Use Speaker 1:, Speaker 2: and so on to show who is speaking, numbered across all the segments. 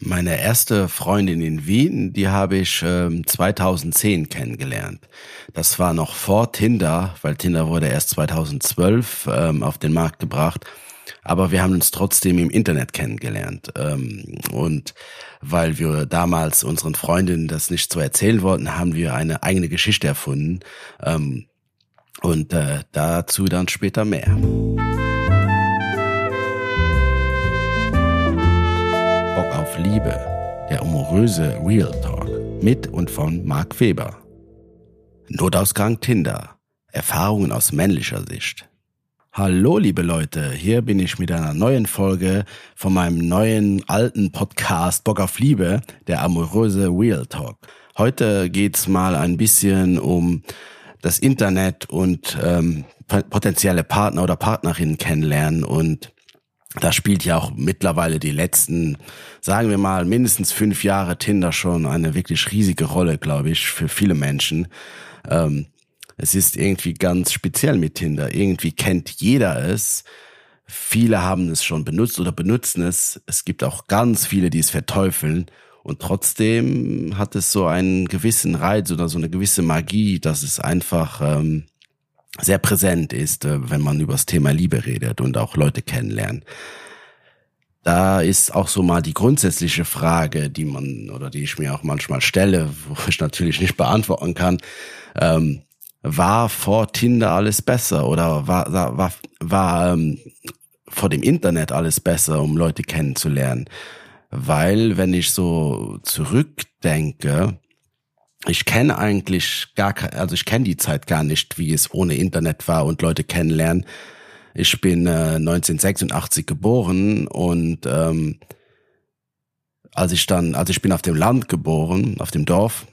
Speaker 1: Meine erste Freundin in Wien, die habe ich ähm, 2010 kennengelernt. Das war noch vor Tinder, weil Tinder wurde erst 2012 ähm, auf den Markt gebracht. Aber wir haben uns trotzdem im Internet kennengelernt. Ähm, und weil wir damals unseren Freundinnen das nicht so erzählen wollten, haben wir eine eigene Geschichte erfunden. Ähm, und äh, dazu dann später mehr. Liebe, der amoröse Real Talk mit und von Marc Weber. Notausgang Tinder, Erfahrungen aus männlicher Sicht. Hallo liebe Leute, hier bin ich mit einer neuen Folge von meinem neuen alten Podcast Bock auf Liebe, der amoröse Real Talk. Heute geht's mal ein bisschen um das Internet und ähm, potenzielle Partner oder Partnerinnen kennenlernen und da spielt ja auch mittlerweile die letzten, sagen wir mal, mindestens fünf Jahre Tinder schon eine wirklich riesige Rolle, glaube ich, für viele Menschen. Ähm, es ist irgendwie ganz speziell mit Tinder. Irgendwie kennt jeder es. Viele haben es schon benutzt oder benutzen es. Es gibt auch ganz viele, die es verteufeln. Und trotzdem hat es so einen gewissen Reiz oder so eine gewisse Magie, dass es einfach ähm, sehr präsent ist, äh, wenn man über das Thema Liebe redet und auch Leute kennenlernen. Da ist auch so mal die grundsätzliche Frage, die man oder die ich mir auch manchmal stelle, wo ich natürlich nicht beantworten kann. Ähm, war vor Tinder alles besser oder war, war, war ähm, vor dem Internet alles besser, um Leute kennenzulernen? Weil, wenn ich so zurückdenke, ich kenne eigentlich gar also ich kenne die Zeit gar nicht, wie es ohne Internet war und Leute kennenlernen. Ich bin äh, 1986 geboren und ähm, als ich dann, also ich bin auf dem Land geboren, auf dem Dorf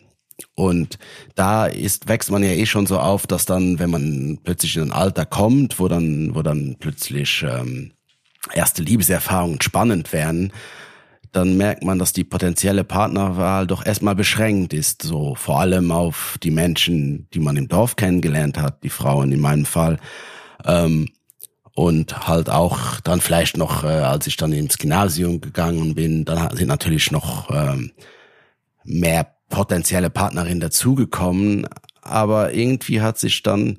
Speaker 1: und da ist wächst man ja eh schon so auf, dass dann, wenn man plötzlich in ein Alter kommt, wo dann, wo dann plötzlich ähm, erste Liebeserfahrungen spannend werden, dann merkt man, dass die potenzielle Partnerwahl doch erstmal beschränkt ist, so vor allem auf die Menschen, die man im Dorf kennengelernt hat, die Frauen in meinem Fall. Ähm, und halt auch dann vielleicht noch, äh, als ich dann ins Gymnasium gegangen bin, dann sind natürlich noch ähm, mehr potenzielle Partnerinnen dazugekommen, aber irgendwie hat sich dann,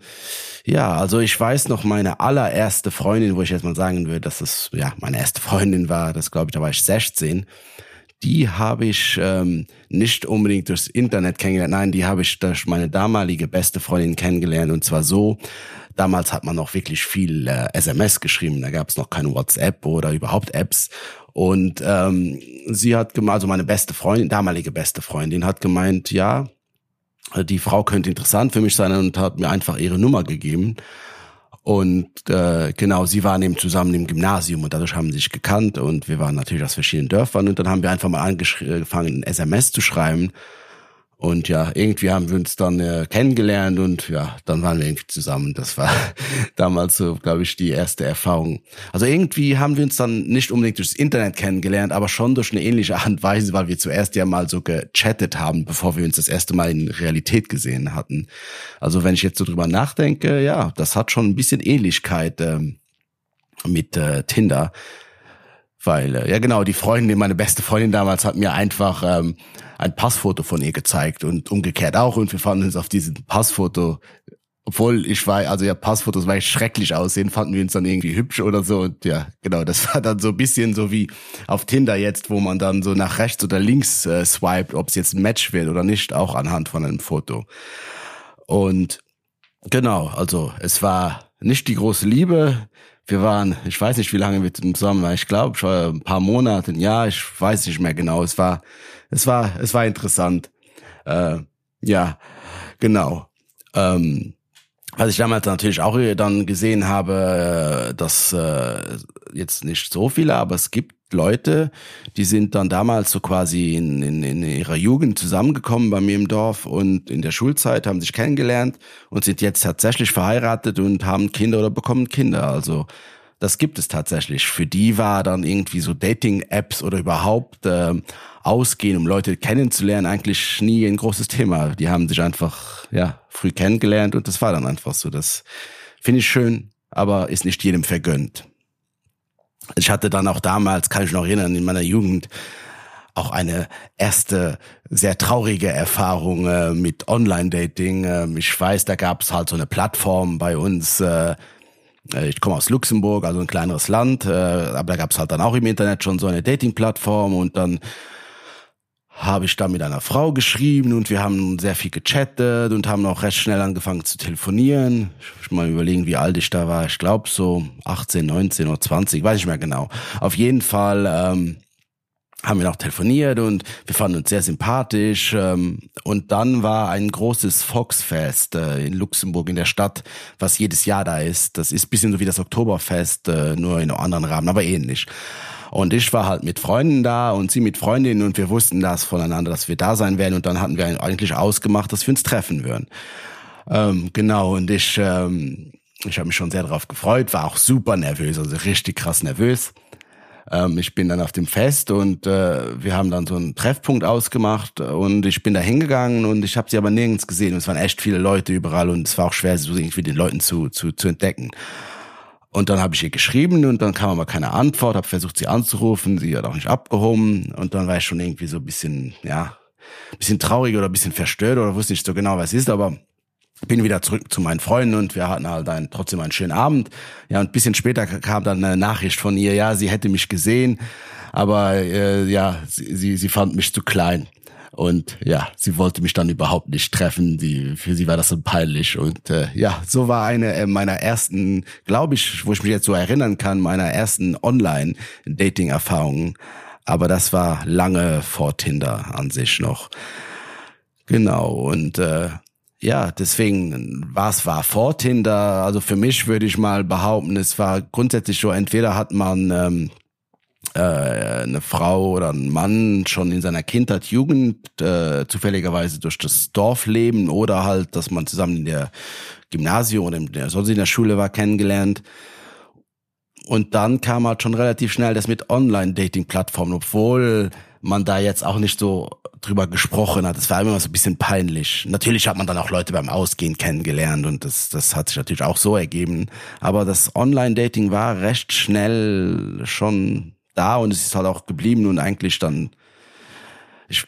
Speaker 1: ja, also ich weiß noch meine allererste Freundin, wo ich jetzt mal sagen würde, dass das ja meine erste Freundin war, das glaube ich, da war ich 16. Die habe ich ähm, nicht unbedingt durchs Internet kennengelernt, nein, die habe ich durch meine damalige beste Freundin kennengelernt. Und zwar so, damals hat man noch wirklich viel äh, SMS geschrieben, da gab es noch kein WhatsApp oder überhaupt Apps. Und ähm, sie hat gemeint, also meine beste Freundin, damalige beste Freundin, hat gemeint, ja, die Frau könnte interessant für mich sein und hat mir einfach ihre Nummer gegeben. Und äh, genau, sie waren eben zusammen im Gymnasium und dadurch haben sie sich gekannt und wir waren natürlich aus verschiedenen Dörfern und dann haben wir einfach mal angefangen, ein SMS zu schreiben und ja, irgendwie haben wir uns dann äh, kennengelernt und ja, dann waren wir irgendwie zusammen. Das war damals so, glaube ich, die erste Erfahrung. Also irgendwie haben wir uns dann nicht unbedingt durchs Internet kennengelernt, aber schon durch eine ähnliche Art und Weise, weil wir zuerst ja mal so gechattet haben, bevor wir uns das erste Mal in Realität gesehen hatten. Also wenn ich jetzt so drüber nachdenke, ja, das hat schon ein bisschen Ähnlichkeit ähm, mit äh, Tinder. Weil, ja genau, die Freundin, meine beste Freundin damals hat mir einfach ähm, ein Passfoto von ihr gezeigt und umgekehrt auch. Und wir fanden uns auf diesem Passfoto, obwohl ich war, also ja, Passfotos weil ich schrecklich aussehen, fanden wir uns dann irgendwie hübsch oder so. Und ja, genau, das war dann so ein bisschen so wie auf Tinder jetzt, wo man dann so nach rechts oder links äh, swiped, ob es jetzt ein Match wird oder nicht, auch anhand von einem Foto. Und genau, also es war nicht die große Liebe. Wir waren, ich weiß nicht, wie lange wir zusammen waren. Ich glaube, ein paar Monate, ein Jahr, ich weiß nicht mehr genau. Es war es war, es war interessant. Äh, ja, genau. Ähm, was ich damals natürlich auch dann gesehen habe, dass äh, jetzt nicht so viele, aber es gibt Leute, die sind dann damals so quasi in, in, in ihrer Jugend zusammengekommen bei mir im Dorf und in der Schulzeit haben sich kennengelernt und sind jetzt tatsächlich verheiratet und haben Kinder oder bekommen Kinder. Also das gibt es tatsächlich. Für die war dann irgendwie so Dating-Apps oder überhaupt äh, Ausgehen, um Leute kennenzulernen, eigentlich nie ein großes Thema. Die haben sich einfach ja früh kennengelernt und das war dann einfach so. Das finde ich schön, aber ist nicht jedem vergönnt. Ich hatte dann auch damals, kann ich noch erinnern, in meiner Jugend auch eine erste sehr traurige Erfahrung äh, mit Online-Dating. Äh, ich weiß, da gab es halt so eine Plattform bei uns. Äh, äh, ich komme aus Luxemburg, also ein kleineres Land, äh, aber da gab es halt dann auch im Internet schon so eine Dating-Plattform und dann habe ich da mit einer Frau geschrieben und wir haben sehr viel gechattet und haben auch recht schnell angefangen zu telefonieren. Ich muss mal überlegen, wie alt ich da war. Ich glaube so 18, 19 oder 20, weiß ich mehr genau. Auf jeden Fall ähm, haben wir noch telefoniert und wir fanden uns sehr sympathisch. Ähm, und dann war ein großes Foxfest äh, in Luxemburg in der Stadt, was jedes Jahr da ist. Das ist bisschen so wie das Oktoberfest, äh, nur in einem anderen Rahmen, aber ähnlich. Und ich war halt mit Freunden da und sie mit Freundinnen und wir wussten das voneinander, dass wir da sein werden. Und dann hatten wir eigentlich ausgemacht, dass wir uns treffen würden. Ähm, genau, und ich, ähm, ich habe mich schon sehr darauf gefreut, war auch super nervös, also richtig krass nervös. Ähm, ich bin dann auf dem Fest und äh, wir haben dann so einen Treffpunkt ausgemacht und ich bin da hingegangen und ich habe sie aber nirgends gesehen. Und es waren echt viele Leute überall und es war auch schwer, so irgendwie den Leuten zu, zu, zu entdecken. Und dann habe ich ihr geschrieben und dann kam aber keine Antwort, habe versucht sie anzurufen, sie hat auch nicht abgehoben und dann war ich schon irgendwie so ein bisschen, ja, ein bisschen traurig oder ein bisschen verstört oder wusste nicht so genau, was ist, aber bin wieder zurück zu meinen Freunden und wir hatten halt einen, trotzdem einen schönen Abend. Ja, und ein bisschen später kam dann eine Nachricht von ihr, ja, sie hätte mich gesehen, aber äh, ja, sie, sie, sie fand mich zu klein. Und ja, sie wollte mich dann überhaupt nicht treffen. Die, für sie war das so peinlich. Und äh, ja, so war eine äh, meiner ersten, glaube ich, wo ich mich jetzt so erinnern kann, meiner ersten Online-Dating-Erfahrungen. Aber das war lange vor Tinder an sich noch. Genau. Und äh, ja, deswegen war es war vor Tinder. Also für mich würde ich mal behaupten, es war grundsätzlich so, entweder hat man ähm, äh, eine Frau oder ein Mann schon in seiner Kindheit, Jugend, äh, zufälligerweise durch das Dorfleben oder halt, dass man zusammen in der Gymnasium oder in der, sonst in der Schule war, kennengelernt. Und dann kam halt schon relativ schnell das mit Online-Dating-Plattformen, obwohl man da jetzt auch nicht so drüber gesprochen hat. Es war immer so ein bisschen peinlich. Natürlich hat man dann auch Leute beim Ausgehen kennengelernt und das, das hat sich natürlich auch so ergeben. Aber das Online-Dating war recht schnell schon da und es ist halt auch geblieben und eigentlich dann ich,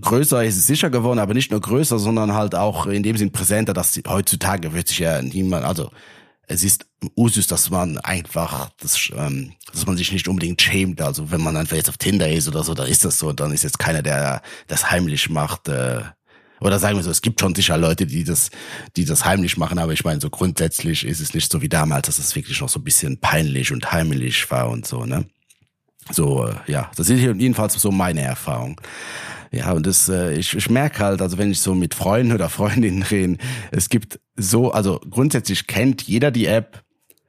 Speaker 1: größer ist es sicher geworden, aber nicht nur größer, sondern halt auch in dem Sinn präsenter, dass heutzutage wird sich ja niemand, also es ist Usus, dass man einfach, das, ähm, dass man sich nicht unbedingt schämt. Also wenn man einfach jetzt auf Tinder ist oder so, dann ist das so. Dann ist jetzt keiner, der das heimlich macht. Äh, oder sagen wir so, es gibt schon sicher Leute, die das, die das heimlich machen, aber ich meine, so grundsätzlich ist es nicht so wie damals, dass es wirklich noch so ein bisschen peinlich und heimlich war und so, ne? So, äh, ja, das ist jedenfalls so meine Erfahrung. Ja, und das, äh, ich, ich merke halt, also wenn ich so mit Freunden oder Freundinnen rede, es gibt so, also grundsätzlich kennt jeder die App.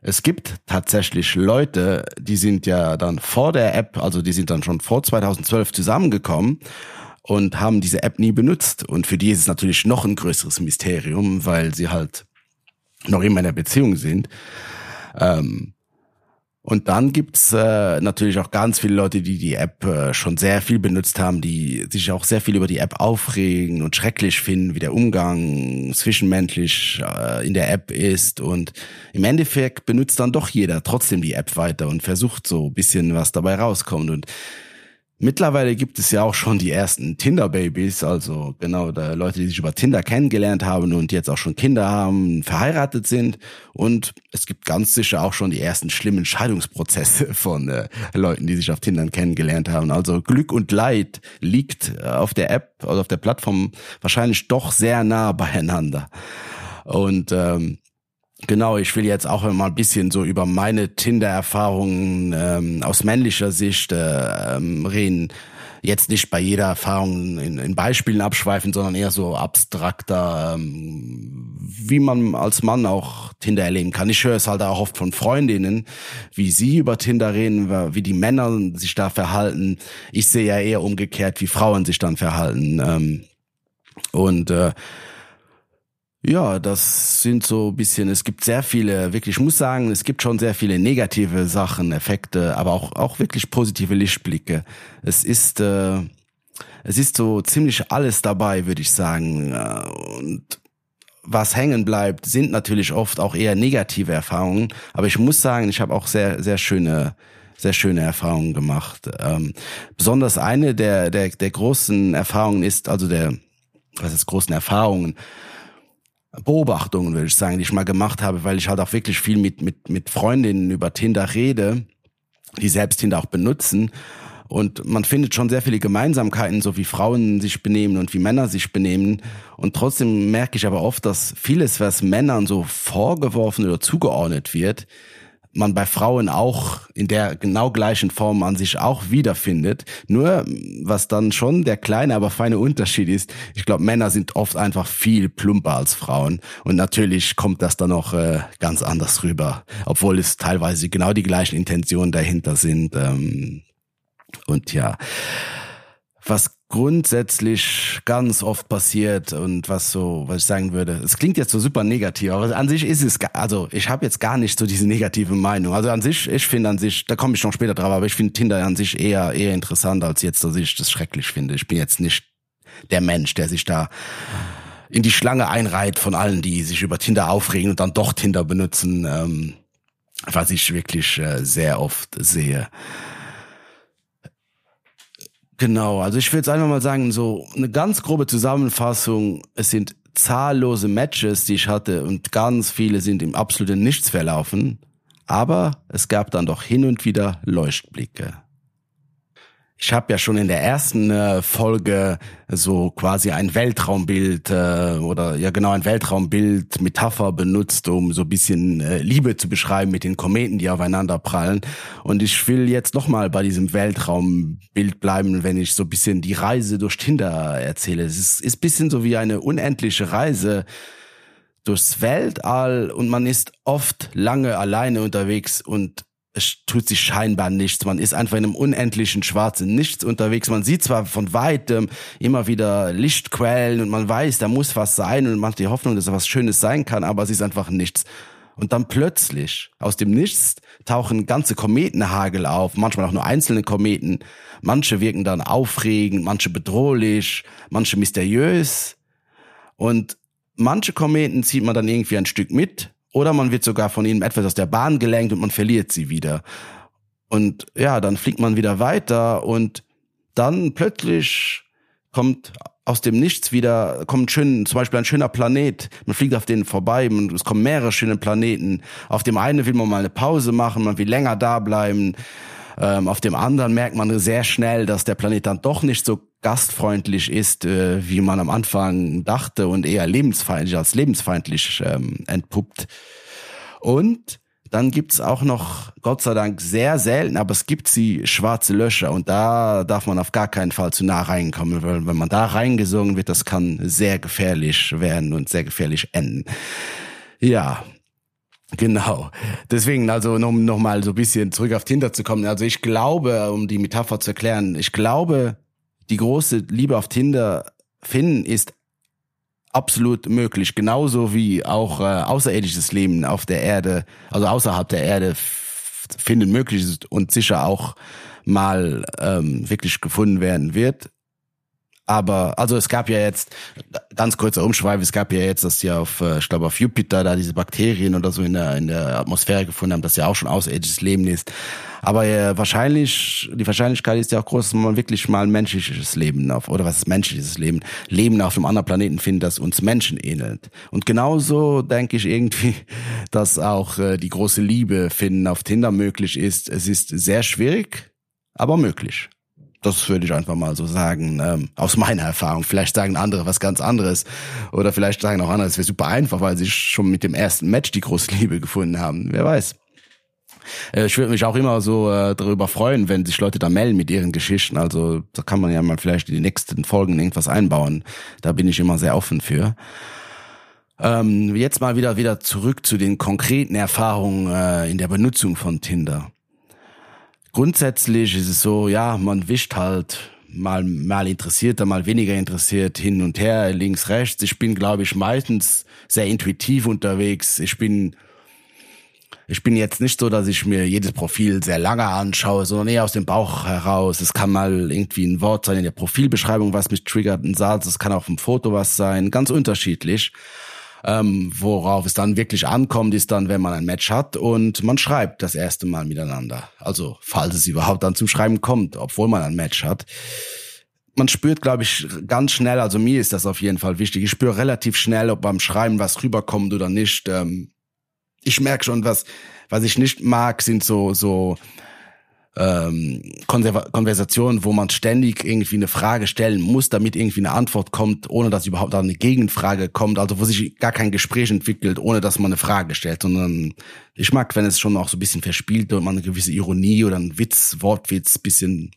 Speaker 1: Es gibt tatsächlich Leute, die sind ja dann vor der App, also die sind dann schon vor 2012 zusammengekommen und haben diese App nie benutzt. Und für die ist es natürlich noch ein größeres Mysterium, weil sie halt noch immer in der Beziehung sind. Ähm, und dann gibt's äh, natürlich auch ganz viele Leute, die die App äh, schon sehr viel benutzt haben, die sich auch sehr viel über die App aufregen und schrecklich finden, wie der Umgang zwischenmenschlich äh, in der App ist. Und im Endeffekt benutzt dann doch jeder trotzdem die App weiter und versucht so bisschen, was dabei rauskommt. Und Mittlerweile gibt es ja auch schon die ersten Tinder-Babys, also genau da Leute, die sich über Tinder kennengelernt haben und jetzt auch schon Kinder haben, verheiratet sind. Und es gibt ganz sicher auch schon die ersten schlimmen Scheidungsprozesse von äh, Leuten, die sich auf Tinder kennengelernt haben. Also Glück und Leid liegt äh, auf der App, also auf der Plattform wahrscheinlich doch sehr nah beieinander. Und ähm, Genau, ich will jetzt auch mal ein bisschen so über meine Tinder-Erfahrungen ähm, aus männlicher Sicht äh, ähm, reden. Jetzt nicht bei jeder Erfahrung in, in Beispielen abschweifen, sondern eher so abstrakter, ähm, wie man als Mann auch Tinder erleben kann. Ich höre es halt auch oft von Freundinnen, wie sie über Tinder reden, wie die Männer sich da verhalten. Ich sehe ja eher umgekehrt, wie Frauen sich dann verhalten. Ähm, und äh, ja, das sind so bisschen, es gibt sehr viele, wirklich, ich muss sagen, es gibt schon sehr viele negative Sachen, Effekte, aber auch, auch wirklich positive Lichtblicke. Es ist, äh, es ist so ziemlich alles dabei, würde ich sagen. Und was hängen bleibt, sind natürlich oft auch eher negative Erfahrungen. Aber ich muss sagen, ich habe auch sehr, sehr schöne, sehr schöne Erfahrungen gemacht. Ähm, besonders eine der, der, der großen Erfahrungen ist, also der, was ist großen Erfahrungen, Beobachtungen, würde ich sagen, die ich mal gemacht habe, weil ich halt auch wirklich viel mit, mit, mit Freundinnen über Tinder rede, die selbst Tinder auch benutzen. Und man findet schon sehr viele Gemeinsamkeiten, so wie Frauen sich benehmen und wie Männer sich benehmen. Und trotzdem merke ich aber oft, dass vieles, was Männern so vorgeworfen oder zugeordnet wird, man bei Frauen auch in der genau gleichen Form an sich auch wiederfindet. Nur was dann schon der kleine, aber feine Unterschied ist, ich glaube, Männer sind oft einfach viel plumper als Frauen. Und natürlich kommt das dann noch äh, ganz anders rüber, obwohl es teilweise genau die gleichen Intentionen dahinter sind. Ähm, und ja, was grundsätzlich ganz oft passiert und was so, was ich sagen würde, es klingt jetzt so super negativ, aber an sich ist es, also ich habe jetzt gar nicht so diese negative Meinung. Also an sich, ich finde an sich, da komme ich noch später drauf, aber ich finde Tinder an sich eher eher interessant als jetzt, dass ich das schrecklich finde. Ich bin jetzt nicht der Mensch, der sich da in die Schlange einreiht von allen, die sich über Tinder aufregen und dann doch Tinder benutzen, ähm, was ich wirklich äh, sehr oft sehe. Genau, also ich will jetzt einfach mal sagen, so eine ganz grobe Zusammenfassung, es sind zahllose Matches, die ich hatte und ganz viele sind im absoluten Nichts verlaufen, aber es gab dann doch hin und wieder Leuchtblicke. Ich habe ja schon in der ersten äh, Folge so quasi ein Weltraumbild äh, oder ja genau ein Weltraumbild Metapher benutzt, um so bisschen äh, Liebe zu beschreiben mit den Kometen, die aufeinander prallen. Und ich will jetzt nochmal bei diesem Weltraumbild bleiben, wenn ich so bisschen die Reise durch Tinder erzähle. Es ist, ist bisschen so wie eine unendliche Reise durchs Weltall und man ist oft lange alleine unterwegs und es tut sich scheinbar nichts. Man ist einfach in einem unendlichen schwarzen Nichts unterwegs. Man sieht zwar von weitem immer wieder Lichtquellen und man weiß, da muss was sein und man hat die Hoffnung, dass da was Schönes sein kann, aber es ist einfach nichts. Und dann plötzlich, aus dem Nichts, tauchen ganze Kometenhagel auf, manchmal auch nur einzelne Kometen. Manche wirken dann aufregend, manche bedrohlich, manche mysteriös. Und manche Kometen zieht man dann irgendwie ein Stück mit oder man wird sogar von ihnen etwas aus der Bahn gelenkt und man verliert sie wieder. Und ja, dann fliegt man wieder weiter und dann plötzlich kommt aus dem Nichts wieder, kommt schön, zum Beispiel ein schöner Planet. Man fliegt auf denen vorbei und es kommen mehrere schöne Planeten. Auf dem einen will man mal eine Pause machen, man will länger da bleiben. Ähm, auf dem anderen merkt man sehr schnell, dass der Planet dann doch nicht so gastfreundlich ist, äh, wie man am Anfang dachte und eher lebensfeindlich als lebensfeindlich ähm, entpuppt. Und dann gibt's auch noch, Gott sei Dank, sehr selten, aber es gibt sie schwarze Löcher und da darf man auf gar keinen Fall zu nah reinkommen, weil wenn man da reingesungen wird, das kann sehr gefährlich werden und sehr gefährlich enden. Ja, Genau. Deswegen, also um nochmal so ein bisschen zurück auf Tinder zu kommen. Also ich glaube, um die Metapher zu erklären, ich glaube, die große Liebe auf Tinder finden ist absolut möglich. Genauso wie auch äh, außerirdisches Leben auf der Erde, also außerhalb der Erde finden möglich ist und sicher auch mal ähm, wirklich gefunden werden wird. Aber also es gab ja jetzt ganz kurzer Umschweif, es gab ja jetzt, dass sie auf, äh, ich glaube auf Jupiter da diese Bakterien oder so in der in der Atmosphäre gefunden haben, dass ja auch schon außerirdisches Leben ist. Aber äh, wahrscheinlich die Wahrscheinlichkeit ist ja auch groß, dass man wirklich mal ein menschliches Leben auf oder was ist menschliches Leben, Leben auf einem anderen Planeten findet, das uns Menschen ähnelt. Und genauso denke ich irgendwie, dass auch äh, die große Liebe finden auf Tinder möglich ist. Es ist sehr schwierig, aber möglich. Das würde ich einfach mal so sagen, ähm, aus meiner Erfahrung. Vielleicht sagen andere was ganz anderes. Oder vielleicht sagen auch andere, es wäre super einfach, weil sie schon mit dem ersten Match die große Liebe gefunden haben. Wer weiß. Äh, ich würde mich auch immer so äh, darüber freuen, wenn sich Leute da melden mit ihren Geschichten. Also da kann man ja mal vielleicht in die nächsten Folgen irgendwas einbauen. Da bin ich immer sehr offen für. Ähm, jetzt mal wieder wieder zurück zu den konkreten Erfahrungen äh, in der Benutzung von Tinder grundsätzlich ist es so, ja, man wischt halt mal mal interessierter, mal weniger interessiert hin und her, links, rechts. Ich bin, glaube ich, meistens sehr intuitiv unterwegs. Ich bin ich bin jetzt nicht so, dass ich mir jedes Profil sehr lange anschaue, sondern eher aus dem Bauch heraus. Es kann mal irgendwie ein Wort sein in der Profilbeschreibung, was mich triggert, ein Satz, es kann auch ein Foto was sein, ganz unterschiedlich. Ähm, worauf es dann wirklich ankommt, ist dann, wenn man ein Match hat und man schreibt das erste Mal miteinander. Also falls es überhaupt dann zum Schreiben kommt, obwohl man ein Match hat. Man spürt, glaube ich, ganz schnell, also mir ist das auf jeden Fall wichtig. Ich spüre relativ schnell, ob beim Schreiben was rüberkommt oder nicht. Ähm, ich merke schon, was, was ich nicht mag, sind so, so ähm, Konversationen, wo man ständig irgendwie eine Frage stellen muss, damit irgendwie eine Antwort kommt, ohne dass überhaupt eine Gegenfrage kommt, also wo sich gar kein Gespräch entwickelt, ohne dass man eine Frage stellt, sondern ich mag, wenn es schon auch so ein bisschen verspielt und man eine gewisse Ironie oder einen Witz, Wortwitz, bisschen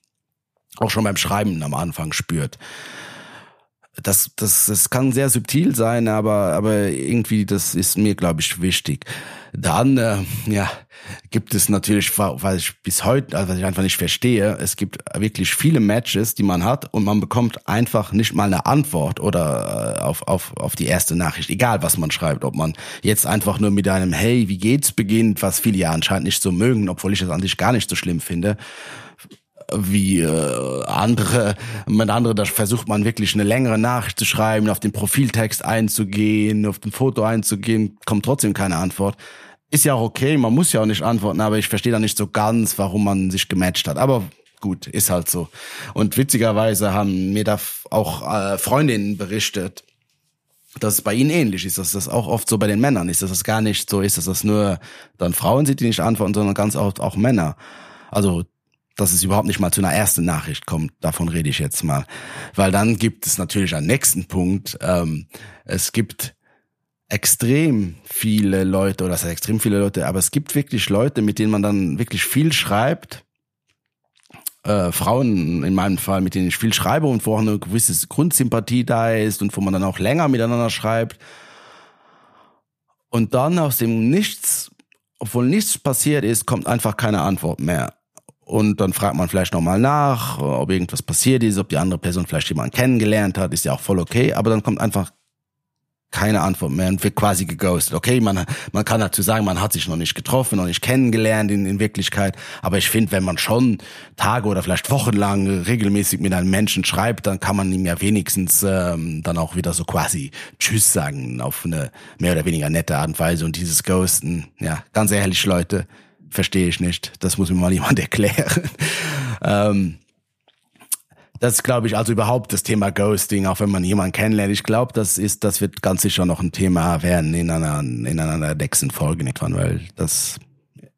Speaker 1: auch schon beim Schreiben am Anfang spürt das, das, das kann sehr subtil sein, aber, aber irgendwie, das ist mir, glaube ich, wichtig. Dann, äh, ja, gibt es natürlich, weil ich bis heute, also was ich einfach nicht verstehe, es gibt wirklich viele Matches, die man hat und man bekommt einfach nicht mal eine Antwort oder äh, auf, auf, auf die erste Nachricht, egal was man schreibt, ob man jetzt einfach nur mit einem Hey, wie geht's beginnt, was viele ja anscheinend nicht so mögen, obwohl ich das an sich gar nicht so schlimm finde wie äh, andere, mit andere, da versucht man wirklich eine längere Nachricht zu schreiben, auf den Profiltext einzugehen, auf den Foto einzugehen, kommt trotzdem keine Antwort. Ist ja auch okay, man muss ja auch nicht antworten, aber ich verstehe da nicht so ganz, warum man sich gematcht hat. Aber gut, ist halt so. Und witzigerweise haben mir da auch äh, Freundinnen berichtet, dass es bei ihnen ähnlich ist, dass das auch oft so bei den Männern ist, dass es gar nicht so ist, dass das nur dann Frauen sind, die nicht antworten, sondern ganz oft auch Männer. Also dass es überhaupt nicht mal zu einer ersten Nachricht kommt. Davon rede ich jetzt mal. Weil dann gibt es natürlich einen nächsten Punkt. Ähm, es gibt extrem viele Leute, oder das heißt extrem viele Leute, aber es gibt wirklich Leute, mit denen man dann wirklich viel schreibt. Äh, Frauen in meinem Fall, mit denen ich viel schreibe und wo auch eine gewisse Grundsympathie da ist und wo man dann auch länger miteinander schreibt. Und dann aus dem Nichts, obwohl nichts passiert ist, kommt einfach keine Antwort mehr. Und dann fragt man vielleicht nochmal nach, ob irgendwas passiert ist, ob die andere Person vielleicht jemanden kennengelernt hat, ist ja auch voll okay, aber dann kommt einfach keine Antwort mehr und wird quasi geghostet. Okay, man, man kann dazu sagen, man hat sich noch nicht getroffen, noch nicht kennengelernt in, in Wirklichkeit, aber ich finde, wenn man schon Tage oder vielleicht wochenlang regelmäßig mit einem Menschen schreibt, dann kann man ihm ja wenigstens ähm, dann auch wieder so quasi Tschüss sagen auf eine mehr oder weniger nette Art und Weise und dieses Ghosten, ja, ganz ehrlich, Leute, verstehe ich nicht. Das muss mir mal jemand erklären. ähm, das glaube ich also überhaupt das Thema Ghosting, auch wenn man jemanden kennenlernt. Ich glaube, das ist, das wird ganz sicher noch ein Thema werden in einer in einer nächsten Folge irgendwann, weil das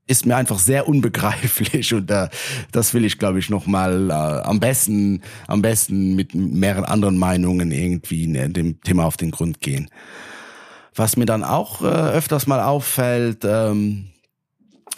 Speaker 1: ist mir einfach sehr unbegreiflich und äh, das will ich glaube ich noch mal äh, am besten am besten mit mehreren anderen Meinungen irgendwie ne, dem Thema auf den Grund gehen. Was mir dann auch äh, öfters mal auffällt, ähm,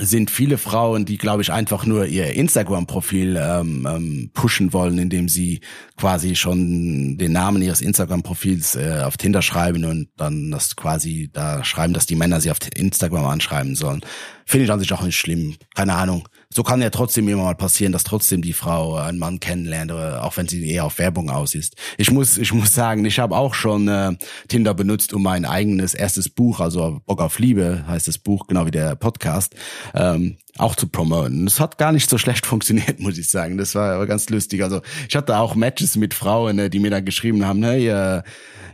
Speaker 1: sind viele Frauen, die, glaube ich, einfach nur ihr Instagram-Profil ähm, ähm, pushen wollen, indem sie quasi schon den Namen ihres Instagram-Profils äh, auf Tinder schreiben und dann das quasi da schreiben, dass die Männer sie auf Instagram anschreiben sollen. Finde ich an sich auch nicht schlimm. Keine Ahnung so kann ja trotzdem immer mal passieren, dass trotzdem die Frau einen Mann kennenlernt, auch wenn sie eher auf Werbung aus ist. Ich muss, ich muss sagen, ich habe auch schon äh, Tinder benutzt, um mein eigenes erstes Buch, also Bock auf Liebe heißt das Buch, genau wie der Podcast, ähm, auch zu promoten. Es hat gar nicht so schlecht funktioniert, muss ich sagen. Das war ganz lustig. Also ich hatte auch Matches mit Frauen, äh, die mir dann geschrieben haben, hey, äh,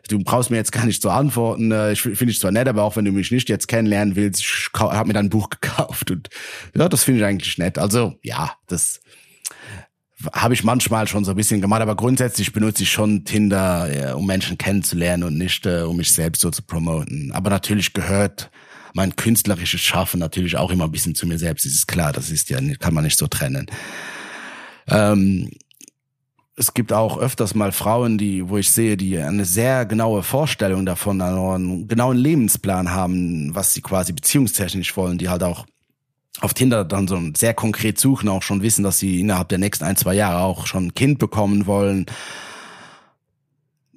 Speaker 1: du brauchst mir jetzt gar nicht zu antworten. Äh, ich finde ich zwar nett, aber auch wenn du mich nicht jetzt kennenlernen willst, ich habe mir dann ein Buch gekauft und ja, das finde ich eigentlich nett. Also ja, das habe ich manchmal schon so ein bisschen gemacht, aber grundsätzlich benutze ich schon Tinder, ja, um Menschen kennenzulernen und nicht, äh, um mich selbst so zu promoten. Aber natürlich gehört mein künstlerisches Schaffen natürlich auch immer ein bisschen zu mir selbst. Das ist klar, das ist ja, kann man nicht so trennen. Ähm, es gibt auch öfters mal Frauen, die, wo ich sehe, die eine sehr genaue Vorstellung davon, einen genauen Lebensplan haben, was sie quasi beziehungstechnisch wollen, die halt auch auf Tinder dann so sehr konkret suchen, auch schon wissen, dass sie innerhalb der nächsten ein, zwei Jahre auch schon ein Kind bekommen wollen.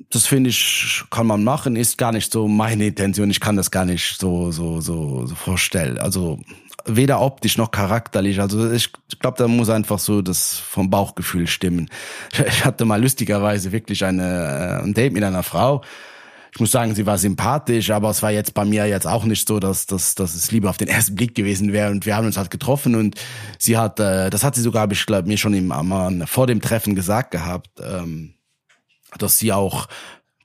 Speaker 1: Das finde ich, kann man machen, ist gar nicht so meine Intention. Ich kann das gar nicht so, so, so, so vorstellen. Also, weder optisch noch charakterlich. Also ich glaube, da muss einfach so das vom Bauchgefühl stimmen. Ich hatte mal lustigerweise wirklich eine, äh, ein Date mit einer Frau. Ich muss sagen, sie war sympathisch, aber es war jetzt bei mir jetzt auch nicht so, dass, dass, dass es lieber auf den ersten Blick gewesen wäre. Und wir haben uns halt getroffen und sie hat, äh, das hat sie sogar, ich glaube, mir schon im, vor dem Treffen gesagt gehabt, ähm, dass sie auch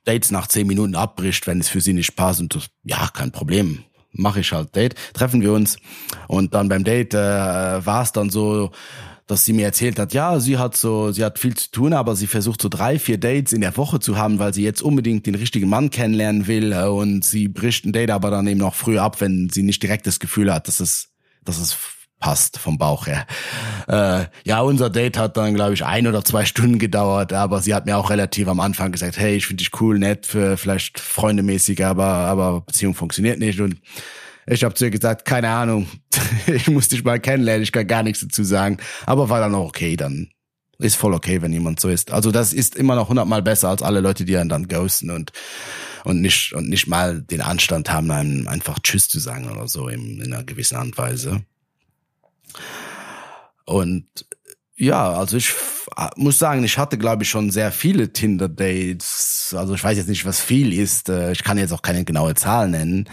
Speaker 1: Dates nach zehn Minuten abbricht, wenn es für sie nicht passt. Und das, ja, kein Problem. Mache ich halt Date. Treffen wir uns. Und dann beim Date äh, war es dann so, dass sie mir erzählt hat, ja, sie hat so, sie hat viel zu tun, aber sie versucht so drei, vier Dates in der Woche zu haben, weil sie jetzt unbedingt den richtigen Mann kennenlernen will äh, und sie bricht ein Date aber dann eben noch früh ab, wenn sie nicht direkt das Gefühl hat, dass es, dass es passt vom Bauch her. Äh, ja, unser Date hat dann, glaube ich, ein oder zwei Stunden gedauert, aber sie hat mir auch relativ am Anfang gesagt, hey, ich finde dich cool, nett, für vielleicht freundemäßig, aber, aber Beziehung funktioniert nicht und ich habe zu ihr gesagt, keine Ahnung, ich muss dich mal kennenlernen, ich kann gar nichts dazu sagen. Aber war dann auch okay, dann ist voll okay, wenn jemand so ist. Also das ist immer noch hundertmal besser als alle Leute, die einen dann ghosten und und nicht und nicht mal den Anstand haben, einem einfach Tschüss zu sagen oder so in, in einer gewissen Art und Weise. Und ja, also ich muss sagen, ich hatte, glaube ich, schon sehr viele Tinder-Dates. Also ich weiß jetzt nicht, was viel ist. Äh, ich kann jetzt auch keine genaue Zahl nennen.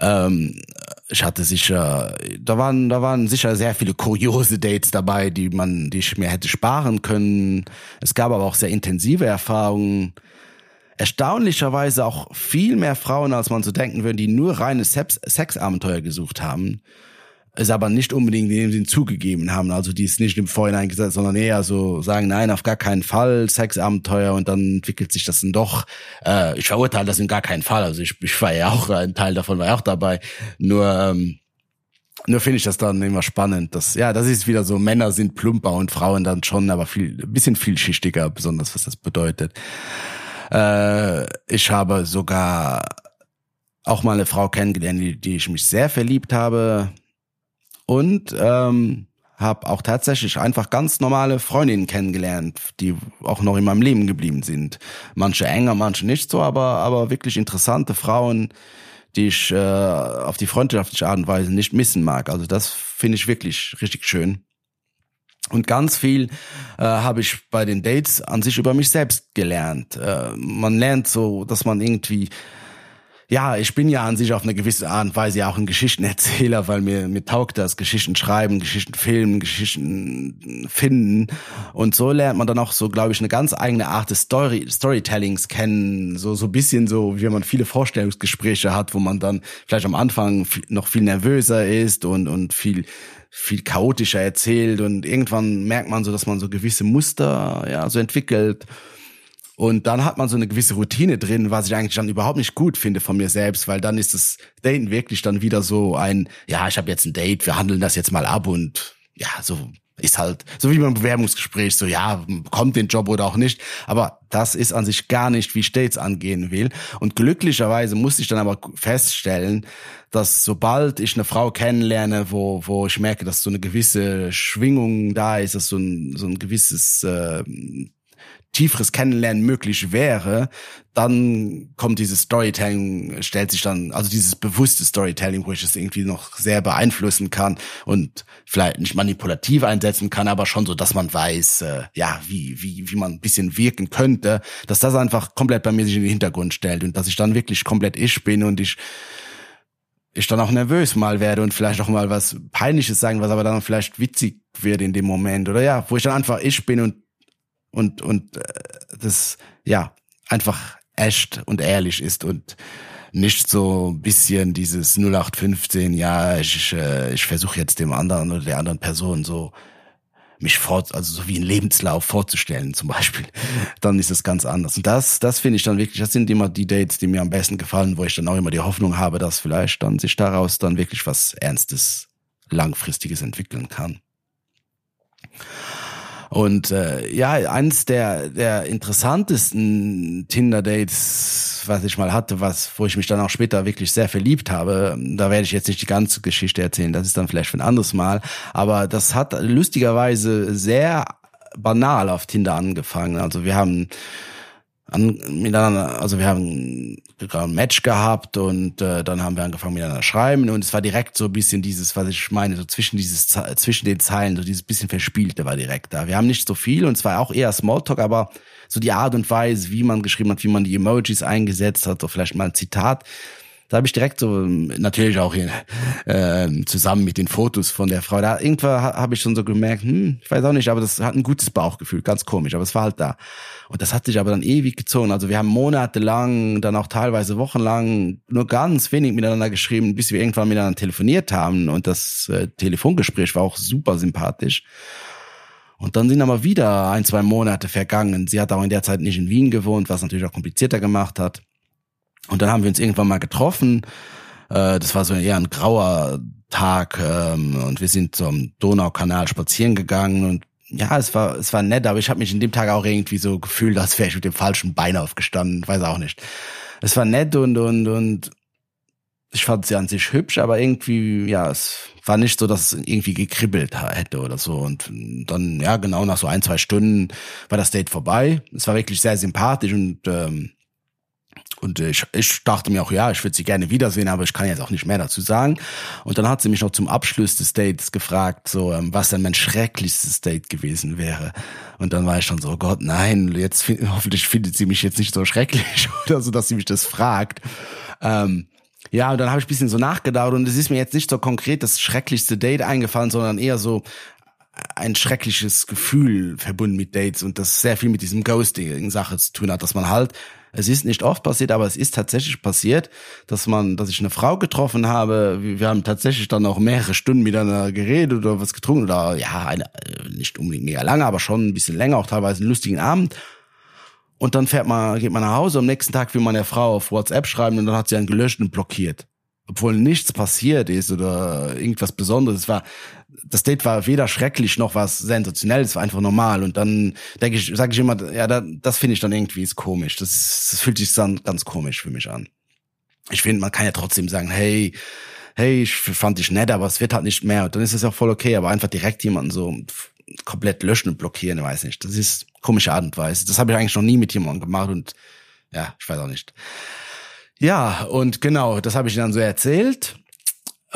Speaker 1: Ähm, ich hatte sicher, da waren, da waren sicher sehr viele kuriose Dates dabei, die man, die ich mir hätte sparen können. Es gab aber auch sehr intensive Erfahrungen. Erstaunlicherweise auch viel mehr Frauen, als man so denken würde, die nur reine Sex Sexabenteuer gesucht haben es aber nicht unbedingt in dem Sinn zugegeben haben, also die es nicht im Vorhinein gesagt, sondern eher so sagen, nein, auf gar keinen Fall, Sexabenteuer und dann entwickelt sich das dann doch. Äh, ich verurteile das in gar keinen Fall, also ich, ich war ja auch, ein Teil davon war ja auch dabei, nur ähm, nur finde ich das dann immer spannend, dass ja, das ist wieder so, Männer sind plumper und Frauen dann schon, aber viel, ein bisschen vielschichtiger, besonders was das bedeutet. Äh, ich habe sogar auch mal eine Frau kennengelernt, die, die ich mich sehr verliebt habe und ähm, habe auch tatsächlich einfach ganz normale Freundinnen kennengelernt, die auch noch in meinem Leben geblieben sind. Manche enger, manche nicht so, aber aber wirklich interessante Frauen, die ich äh, auf die freundschaftliche Art und Weise nicht missen mag. Also das finde ich wirklich richtig schön. Und ganz viel äh, habe ich bei den Dates an sich über mich selbst gelernt. Äh, man lernt so, dass man irgendwie ja, ich bin ja an sich auf eine gewisse Art und Weise ja auch ein Geschichtenerzähler, weil mir, mir taugt das, Geschichten schreiben, Geschichten filmen, Geschichten finden. Und so lernt man dann auch so, glaube ich, eine ganz eigene Art des Story, Storytellings kennen. So, so bisschen so, wie man viele Vorstellungsgespräche hat, wo man dann vielleicht am Anfang noch viel nervöser ist und, und viel, viel chaotischer erzählt und irgendwann merkt man so, dass man so gewisse Muster, ja, so entwickelt. Und dann hat man so eine gewisse Routine drin, was ich eigentlich dann überhaupt nicht gut finde von mir selbst, weil dann ist das Daten wirklich dann wieder so ein, ja, ich habe jetzt ein Date, wir handeln das jetzt mal ab und ja, so ist halt, so wie beim Bewerbungsgespräch, so ja, kommt den Job oder auch nicht. Aber das ist an sich gar nicht, wie ich Dates angehen will. Und glücklicherweise musste ich dann aber feststellen, dass sobald ich eine Frau kennenlerne, wo, wo ich merke, dass so eine gewisse Schwingung da ist, dass so ein, so ein gewisses äh, tieferes Kennenlernen möglich wäre, dann kommt dieses Storytelling, stellt sich dann, also dieses bewusste Storytelling, wo ich es irgendwie noch sehr beeinflussen kann und vielleicht nicht manipulativ einsetzen kann, aber schon so, dass man weiß, äh, ja, wie, wie, wie man ein bisschen wirken könnte, dass das einfach komplett bei mir sich in den Hintergrund stellt und dass ich dann wirklich komplett ich bin und ich ich dann auch nervös mal werde und vielleicht auch mal was Peinliches sagen, was aber dann vielleicht witzig wird in dem Moment oder ja, wo ich dann einfach ich bin und und, und äh, das ja einfach echt und ehrlich ist und nicht so ein bisschen dieses 0815, ja, ich, äh, ich versuche jetzt dem anderen oder der anderen Person so mich fort, also so wie ein Lebenslauf vorzustellen zum Beispiel, dann ist es ganz anders. Und das, das finde ich dann wirklich, das sind immer die Dates, die mir am besten gefallen, wo ich dann auch immer die Hoffnung habe, dass vielleicht dann sich daraus dann wirklich was Ernstes, Langfristiges entwickeln kann. Und äh, ja, eins der, der interessantesten Tinder-Dates, was ich mal hatte, was, wo ich mich dann auch später wirklich sehr verliebt habe, da werde ich jetzt nicht die ganze Geschichte erzählen, das ist dann vielleicht für ein anderes Mal. Aber das hat lustigerweise sehr banal auf Tinder angefangen. Also wir haben an, miteinander, also wir haben ein Match gehabt und äh, dann haben wir angefangen miteinander schreiben und es war direkt so ein bisschen dieses, was ich meine, so zwischen dieses zwischen den Zeilen, so dieses bisschen verspielte war direkt da. Wir haben nicht so viel und es war auch eher Smalltalk, aber so die Art und Weise, wie man geschrieben hat, wie man die Emojis eingesetzt hat, so vielleicht mal ein Zitat, da habe ich direkt so, natürlich auch hier, äh, zusammen mit den Fotos von der Frau, da irgendwann habe ich schon so gemerkt, hm, ich weiß auch nicht, aber das hat ein gutes Bauchgefühl, ganz komisch, aber es war halt da. Und das hat sich aber dann ewig gezogen. Also wir haben monatelang, dann auch teilweise wochenlang nur ganz wenig miteinander geschrieben, bis wir irgendwann miteinander telefoniert haben. Und das äh, Telefongespräch war auch super sympathisch. Und dann sind aber wieder ein, zwei Monate vergangen. Sie hat auch in der Zeit nicht in Wien gewohnt, was natürlich auch komplizierter gemacht hat. Und dann haben wir uns irgendwann mal getroffen. Äh, das war so eher ein grauer Tag ähm, und wir sind zum Donaukanal spazieren gegangen und ja, es war es war nett, aber ich habe mich in dem Tag auch irgendwie so gefühlt, als wäre ich mit dem falschen Bein aufgestanden, weiß auch nicht. Es war nett und und und ich fand sie an sich hübsch, aber irgendwie ja, es war nicht so, dass es irgendwie gekribbelt hätte oder so und dann ja genau nach so ein zwei Stunden war das Date vorbei. Es war wirklich sehr sympathisch und ähm, und ich, ich dachte mir auch, ja, ich würde sie gerne wiedersehen, aber ich kann jetzt auch nicht mehr dazu sagen. Und dann hat sie mich noch zum Abschluss des Dates gefragt, so ähm, was denn mein schrecklichstes Date gewesen wäre. Und dann war ich schon so, oh Gott, nein, jetzt find, hoffentlich findet sie mich jetzt nicht so schrecklich oder so, dass sie mich das fragt. Ähm, ja, und dann habe ich ein bisschen so nachgedacht und es ist mir jetzt nicht so konkret das schrecklichste Date eingefallen, sondern eher so ein schreckliches Gefühl verbunden mit Dates und das sehr viel mit diesem Ghosting-Sache zu tun hat, dass man halt es ist nicht oft passiert, aber es ist tatsächlich passiert, dass man, dass ich eine Frau getroffen habe. Wir haben tatsächlich dann auch mehrere Stunden miteinander geredet oder was getrunken oder ja, eine, nicht unbedingt mega lange, aber schon ein bisschen länger, auch teilweise einen lustigen Abend. Und dann fährt man, geht man nach Hause. Am nächsten Tag will man der Frau auf WhatsApp schreiben und dann hat sie einen gelöscht und blockiert obwohl nichts passiert ist oder irgendwas Besonderes. Es war, das Date war weder schrecklich noch was sensationell, es war einfach normal. Und dann denke ich, sage ich immer, ja, da, das finde ich dann irgendwie ist komisch. Das, das fühlt sich dann ganz komisch für mich an. Ich finde, man kann ja trotzdem sagen, hey, hey, ich fand dich nett, aber es wird halt nicht mehr. Und dann ist es auch voll okay, aber einfach direkt jemanden so komplett löschen und blockieren, weiß nicht. Das ist komische Art und Weise. Das habe ich eigentlich noch nie mit jemandem gemacht und ja, ich weiß auch nicht. Ja, und genau, das habe ich dann so erzählt.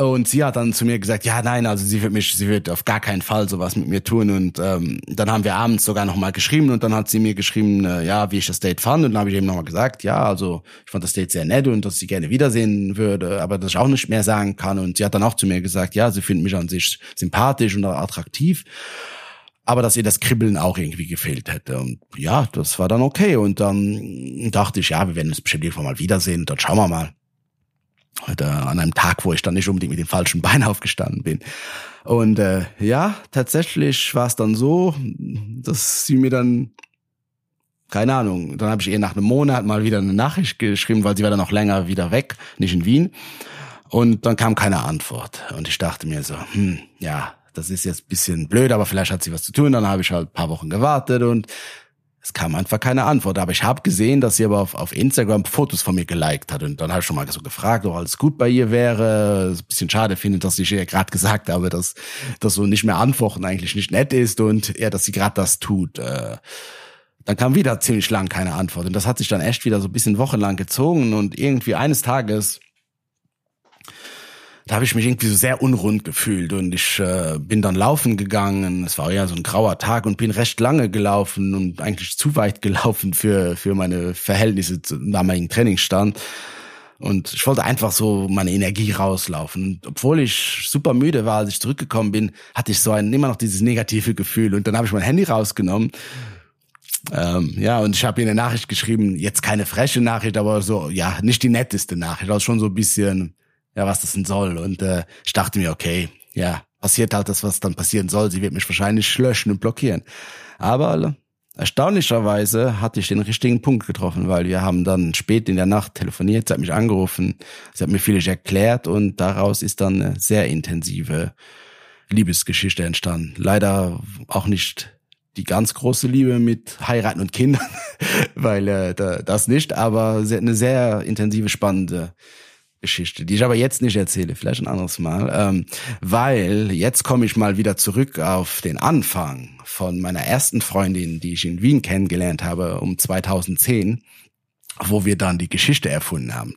Speaker 1: Und sie hat dann zu mir gesagt, ja, nein, also sie wird mich, sie wird auf gar keinen Fall sowas mit mir tun. Und ähm, dann haben wir abends sogar nochmal geschrieben und dann hat sie mir geschrieben, äh, ja, wie ich das Date fand. Und dann habe ich eben nochmal gesagt, ja, also ich fand das Date sehr nett und dass sie gerne wiedersehen würde, aber dass ich auch nicht mehr sagen kann. Und sie hat dann auch zu mir gesagt, ja, sie findet mich an sich sympathisch und attraktiv aber dass ihr das Kribbeln auch irgendwie gefehlt hätte. Und ja, das war dann okay. Und dann dachte ich, ja, wir werden uns bestimmt irgendwann mal wiedersehen. Und dann schauen wir mal. Äh, an einem Tag, wo ich dann nicht unbedingt mit dem falschen Bein aufgestanden bin. Und äh, ja, tatsächlich war es dann so, dass sie mir dann keine Ahnung. Dann habe ich ihr nach einem Monat mal wieder eine Nachricht geschrieben, weil sie war dann noch länger wieder weg, nicht in Wien. Und dann kam keine Antwort. Und ich dachte mir so, hm, ja, das ist jetzt bisschen blöd, aber vielleicht hat sie was zu tun. Dann habe ich halt paar Wochen gewartet und es kam einfach keine Antwort. Aber ich habe gesehen, dass sie aber auf, auf Instagram Fotos von mir geliked hat. Und dann habe ich schon mal so gefragt, ob alles gut bei ihr wäre. Ein bisschen schade findet, dass ich ihr gerade gesagt habe, dass das so nicht mehr antworten eigentlich nicht nett ist und ja, dass sie gerade das tut. Äh, dann kam wieder ziemlich lang keine Antwort. Und das hat sich dann echt wieder so ein bisschen wochenlang gezogen. Und irgendwie eines Tages da habe ich mich irgendwie so sehr unrund gefühlt und ich äh, bin dann laufen gegangen. Es war ja so ein grauer Tag und bin recht lange gelaufen und eigentlich zu weit gelaufen für für meine Verhältnisse zum damaligen Trainingsstand. Und ich wollte einfach so meine Energie rauslaufen. Und obwohl ich super müde war, als ich zurückgekommen bin, hatte ich so ein immer noch dieses negative Gefühl. Und dann habe ich mein Handy rausgenommen. Ähm, ja, und ich habe ihr eine Nachricht geschrieben, jetzt keine freche Nachricht, aber so, ja, nicht die netteste Nachricht, also schon so ein bisschen ja, was das denn soll. Und äh, ich dachte mir, okay, ja, passiert halt das, was dann passieren soll. Sie wird mich wahrscheinlich löschen und blockieren. Aber erstaunlicherweise hatte ich den richtigen Punkt getroffen, weil wir haben dann spät in der Nacht telefoniert, sie hat mich angerufen, sie hat mir vieles erklärt und daraus ist dann eine sehr intensive Liebesgeschichte entstanden. Leider auch nicht die ganz große Liebe mit heiraten und Kindern, weil äh, das nicht, aber eine sehr intensive, spannende Geschichte, die ich aber jetzt nicht erzähle, vielleicht ein anderes Mal, ähm, weil jetzt komme ich mal wieder zurück auf den Anfang von meiner ersten Freundin, die ich in Wien kennengelernt habe, um 2010 wo wir dann die Geschichte erfunden haben.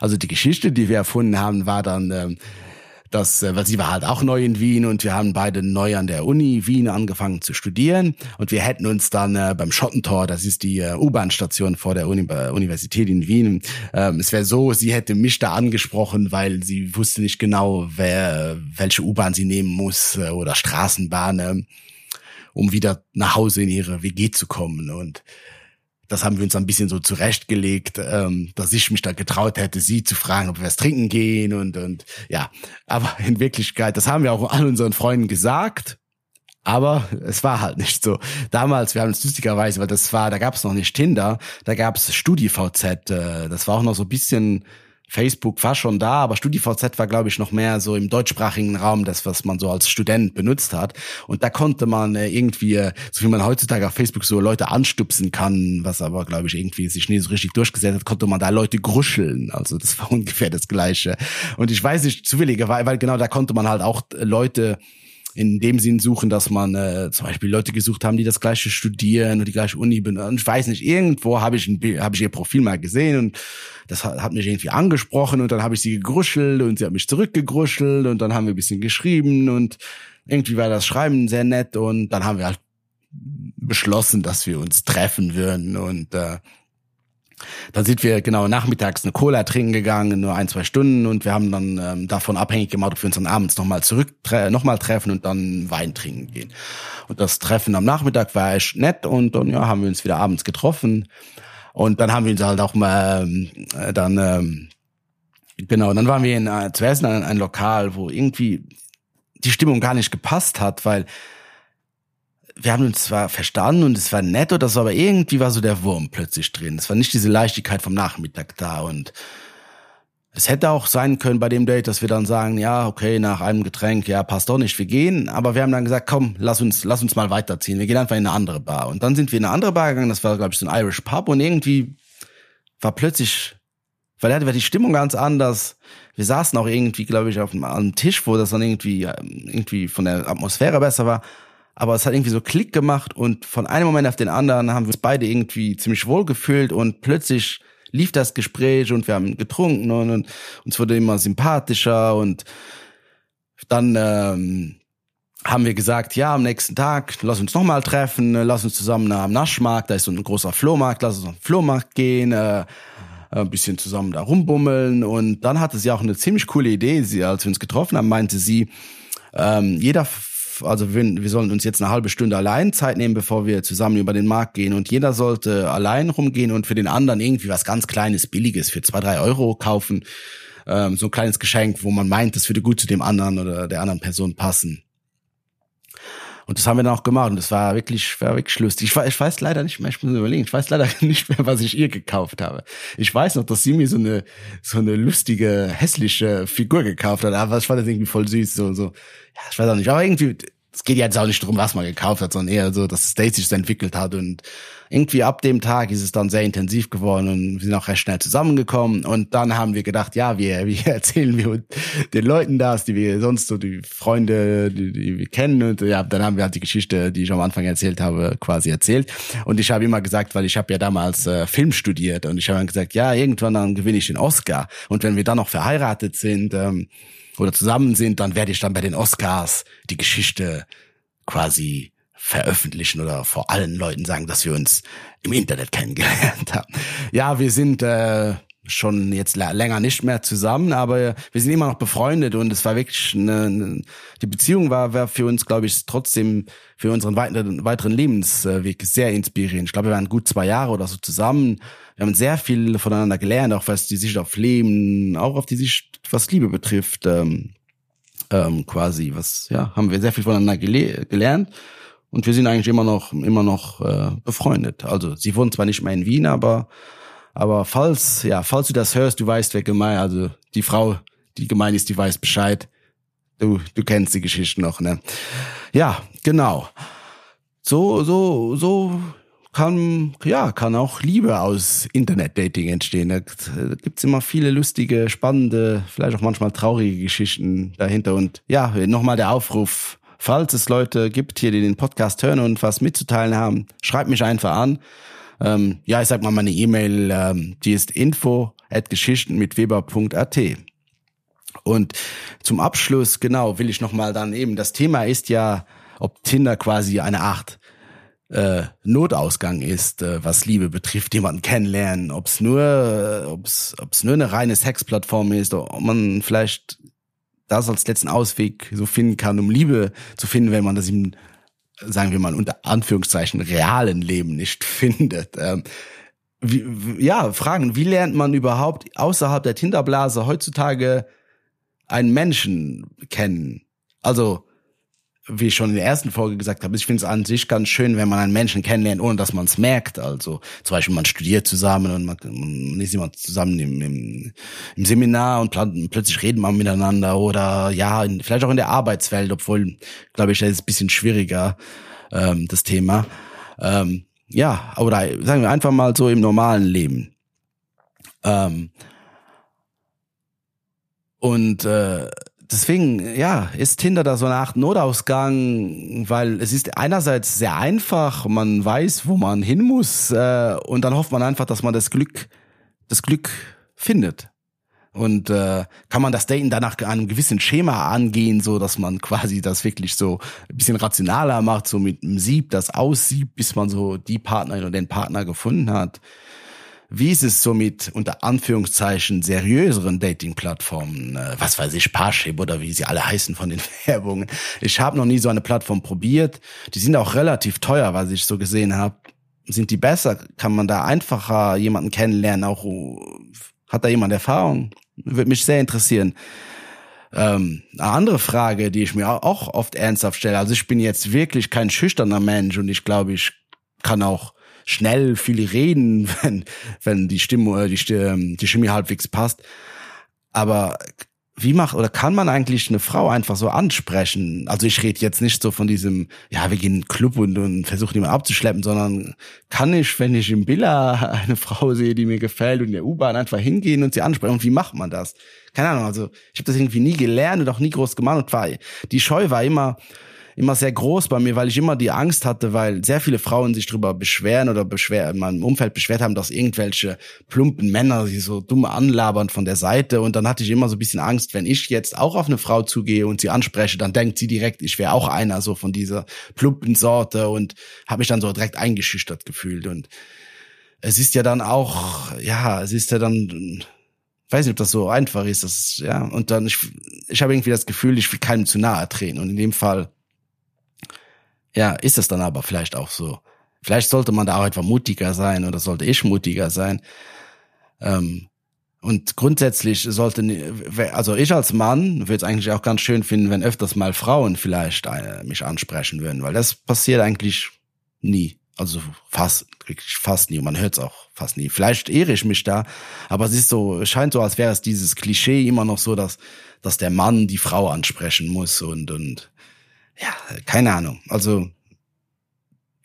Speaker 1: Also die Geschichte, die wir erfunden haben, war dann, ähm, dass, äh, weil sie war halt auch neu in Wien und wir haben beide neu an der Uni Wien angefangen zu studieren. Und wir hätten uns dann äh, beim Schottentor, das ist die äh, U-Bahn-Station vor der Uni, äh, Universität in Wien, ähm, es wäre so, sie hätte mich da angesprochen, weil sie wusste nicht genau, wer welche U-Bahn sie nehmen muss äh, oder Straßenbahn, äh, um wieder nach Hause in ihre WG zu kommen. Und das haben wir uns ein bisschen so zurechtgelegt, ähm, dass ich mich da getraut hätte, sie zu fragen, ob wir was trinken gehen und, und ja. Aber in Wirklichkeit, das haben wir auch all unseren Freunden gesagt. Aber es war halt nicht so. Damals, wir haben es lustigerweise, weil das war, da gab es noch nicht Tinder, da gab es StudiVZ, äh, das war auch noch so ein bisschen Facebook war schon da, aber StudiVZ war, glaube ich, noch mehr so im deutschsprachigen Raum, das, was man so als Student benutzt hat. Und da konnte man äh, irgendwie, äh, so wie man heutzutage auf Facebook so Leute anstupsen kann, was aber, glaube ich, irgendwie sich nie so richtig durchgesetzt hat, konnte man da Leute gruscheln. Also das war ungefähr das Gleiche. Und ich weiß nicht, zufälligerweise, weil genau da konnte man halt auch Leute in dem Sinn suchen, dass man äh, zum Beispiel Leute gesucht haben, die das gleiche studieren und die gleiche Uni benutzen. Ich weiß nicht, irgendwo habe ich ein habe ich ihr Profil mal gesehen und das hat, hat mich irgendwie angesprochen und dann habe ich sie gegruschelt und sie hat mich zurückgegruschelt und dann haben wir ein bisschen geschrieben und irgendwie war das Schreiben sehr nett und dann haben wir halt beschlossen, dass wir uns treffen würden und äh, dann sind wir genau nachmittags eine Cola trinken gegangen, nur ein, zwei Stunden. Und wir haben dann ähm, davon abhängig gemacht, ob wir uns dann abends nochmal zurück, nochmal treffen und dann Wein trinken gehen. Und das Treffen am Nachmittag war echt nett. Und dann ja, haben wir uns wieder abends getroffen. Und dann haben wir uns halt auch mal ähm, äh, dann ähm, genau, dann waren wir in äh, zuerst in ein, ein Lokal, wo irgendwie die Stimmung gar nicht gepasst hat, weil wir haben uns zwar verstanden und es war nett oder so, aber irgendwie war so der Wurm plötzlich drin. Es war nicht diese Leichtigkeit vom Nachmittag da und es hätte auch sein können bei dem Date, dass wir dann sagen, ja, okay, nach einem Getränk, ja, passt doch nicht, wir gehen. Aber wir haben dann gesagt, komm, lass uns, lass uns mal weiterziehen. Wir gehen einfach in eine andere Bar. Und dann sind wir in eine andere Bar gegangen, das war, glaube ich, so ein Irish Pub und irgendwie war plötzlich, weil da war die Stimmung ganz anders. Wir saßen auch irgendwie, glaube ich, auf einem Tisch, wo das dann irgendwie, irgendwie von der Atmosphäre besser war aber es hat irgendwie so Klick gemacht und von einem Moment auf den anderen haben wir uns beide irgendwie ziemlich wohl gefühlt und plötzlich lief das Gespräch und wir haben getrunken und, und uns wurde immer sympathischer und dann ähm, haben wir gesagt, ja, am nächsten Tag, lass uns nochmal treffen, lass uns zusammen am Naschmarkt, da ist so ein großer Flohmarkt, lass uns auf den Flohmarkt gehen, äh, ein bisschen zusammen da rumbummeln. Und dann hatte sie auch eine ziemlich coole Idee, sie, als wir uns getroffen haben, meinte sie, ähm, jeder also wir, wir sollen uns jetzt eine halbe Stunde allein Zeit nehmen, bevor wir zusammen über den Markt gehen und jeder sollte allein rumgehen und für den anderen irgendwie was ganz Kleines, Billiges für zwei, drei Euro kaufen. Ähm, so ein kleines Geschenk, wo man meint, das würde gut zu dem anderen oder der anderen Person passen. Und das haben wir dann auch gemacht. Und das war wirklich, war wirklich lustig. Ich, ich weiß leider nicht mehr, ich muss überlegen, ich weiß leider nicht mehr, was ich ihr gekauft habe. Ich weiß noch, dass sie mir so eine, so eine lustige, hässliche Figur gekauft hat, aber ich fand das irgendwie voll süß, so, so, ja, ich weiß auch nicht, aber irgendwie, es geht jetzt auch nicht darum, was man gekauft hat, sondern eher so, dass das Date sich entwickelt hat und irgendwie ab dem Tag ist es dann sehr intensiv geworden und wir sind auch recht schnell zusammengekommen. Und dann haben wir gedacht, ja, wir, wir erzählen wir den Leuten das, die wir sonst so die Freunde, die, die wir kennen. Und ja, dann haben wir halt die Geschichte, die ich am Anfang erzählt habe, quasi erzählt. Und ich habe immer gesagt, weil ich habe ja damals äh, Film studiert und ich habe dann gesagt, ja, irgendwann dann gewinne ich den Oscar. Und wenn wir dann noch verheiratet sind, ähm, oder zusammen sind, dann werde ich dann bei den Oscars die Geschichte quasi veröffentlichen oder vor allen Leuten sagen, dass wir uns im Internet kennengelernt haben. Ja, wir sind äh, schon jetzt länger nicht mehr zusammen, aber wir sind immer noch befreundet und es war wirklich eine, eine die Beziehung war, war für uns, glaube ich, trotzdem für unseren weiteren, weiteren Lebensweg sehr inspirierend. Ich glaube, wir waren gut zwei Jahre oder so zusammen. Wir haben sehr viel voneinander gelernt, auch was die Sicht auf Leben, auch auf die Sicht, was Liebe betrifft, ähm, ähm, quasi, was, ja, haben wir sehr viel voneinander gele gelernt. Und wir sind eigentlich immer noch, immer noch äh, befreundet. Also sie wohnt zwar nicht mehr in Wien, aber aber falls, ja, falls du das hörst, du weißt, wer gemein, also die Frau, die gemein ist, die weiß Bescheid. Du, du kennst die Geschichte noch, ne? Ja, genau. So, so, so kann, ja, kann auch Liebe aus Internet-Dating entstehen. Da, gibt's immer viele lustige, spannende, vielleicht auch manchmal traurige Geschichten dahinter. Und ja, nochmal der Aufruf, falls es Leute gibt hier, die den Podcast hören und was mitzuteilen haben, schreibt mich einfach an. Ähm, ja, ich sag mal meine E-Mail, ähm, die ist info at geschichten mit weber.at. Und zum Abschluss, genau, will ich nochmal dann eben, das Thema ist ja, ob Tinder quasi eine Art äh, Notausgang ist, äh, was Liebe betrifft, jemanden kennenlernen, ob es nur, äh, ob es nur eine reine Sexplattform ist, ob man vielleicht das als letzten Ausweg so finden kann, um Liebe zu finden, wenn man das im, sagen wir mal, unter Anführungszeichen realen Leben nicht findet. Ähm, wie, ja, Fragen, wie lernt man überhaupt außerhalb der Tinderblase heutzutage einen Menschen kennen? Also, wie ich schon in der ersten Folge gesagt habe, ich finde es an sich ganz schön, wenn man einen Menschen kennenlernt, ohne dass man es merkt. Also zum Beispiel man studiert zusammen und man, man ist immer zusammen im, im, im Seminar und plötzlich reden wir miteinander oder ja, in, vielleicht auch in der Arbeitswelt, obwohl, glaube ich, das ist ein bisschen schwieriger, ähm, das Thema. Ähm, ja, oder sagen wir einfach mal so im normalen Leben. Ähm, und äh, deswegen, ja, ist Tinder da so eine Art Notausgang, weil es ist einerseits sehr einfach, man weiß, wo man hin muss, äh, und dann hofft man einfach, dass man das Glück, das Glück findet. Und äh, kann man das Daten danach einem gewissen Schema angehen, so dass man quasi das wirklich so ein bisschen rationaler macht, so mit einem Sieb, das aussiebt, bis man so die Partnerin oder den Partner gefunden hat. Wie ist es so mit unter Anführungszeichen seriöseren Dating-Plattformen? Äh, was weiß ich, Parship oder wie sie alle heißen von den Werbungen. Ich habe noch nie so eine Plattform probiert. Die sind auch relativ teuer, was ich so gesehen habe. Sind die besser? Kann man da einfacher jemanden kennenlernen? Auch hat da jemand Erfahrung? Würde mich sehr interessieren. Ähm, eine andere Frage, die ich mir auch oft ernsthaft stelle. Also ich bin jetzt wirklich kein schüchterner Mensch und ich glaube, ich kann auch schnell viel reden, wenn, wenn die Stimme, die, Stimme, die Chemie halbwegs passt. Aber wie macht oder kann man eigentlich eine Frau einfach so ansprechen? Also ich rede jetzt nicht so von diesem, ja, wir gehen in den Club und, und versuchen jemanden abzuschleppen, sondern kann ich, wenn ich im Billa eine Frau sehe, die mir gefällt und in der U-Bahn einfach hingehen und sie ansprechen? Und wie macht man das? Keine Ahnung, also ich habe das irgendwie nie gelernt und auch nie groß gemacht und war, die Scheu war immer, immer sehr groß bei mir, weil ich immer die Angst hatte, weil sehr viele Frauen sich darüber beschweren oder beschwer, in meinem Umfeld beschwert haben, dass irgendwelche plumpen Männer sie so dumm anlabern von der Seite. Und dann hatte ich immer so ein bisschen Angst, wenn ich jetzt auch auf eine Frau zugehe und sie anspreche, dann denkt sie direkt, ich wäre auch einer so von dieser plumpen Sorte und habe mich dann so direkt eingeschüchtert gefühlt. Und es ist ja dann auch, ja, es ist ja dann weiß nicht, ob das so einfach ist, das, ja, und dann, ich, ich habe irgendwie das Gefühl, ich will keinem zu nahe treten. Und in dem Fall ja, ist es dann aber vielleicht auch so. Vielleicht sollte man da auch etwa mutiger sein oder sollte ich mutiger sein. Ähm, und grundsätzlich sollte, also ich als Mann würde es eigentlich auch ganz schön finden, wenn öfters mal Frauen vielleicht eine, mich ansprechen würden, weil das passiert eigentlich nie. Also fast, wirklich fast nie. Man hört es auch fast nie. Vielleicht ehre ich mich da, aber es ist so, scheint so, als wäre es dieses Klischee immer noch so, dass, dass der Mann die Frau ansprechen muss und, und ja, keine Ahnung. Also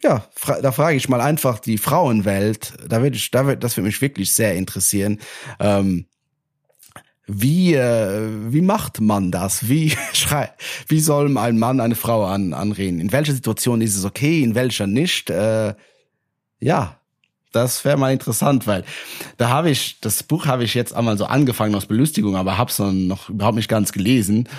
Speaker 1: ja, fra da frage ich mal einfach die Frauenwelt. Da würde ich, da wird, das würde mich wirklich sehr interessieren. Ähm, wie äh, wie macht man das? Wie schrei wie soll ein Mann eine Frau an, anreden? In welcher Situation ist es okay? In welcher nicht? Äh, ja, das wäre mal interessant, weil da habe ich, das Buch habe ich jetzt einmal so angefangen aus Belustigung, aber habe es noch überhaupt nicht ganz gelesen.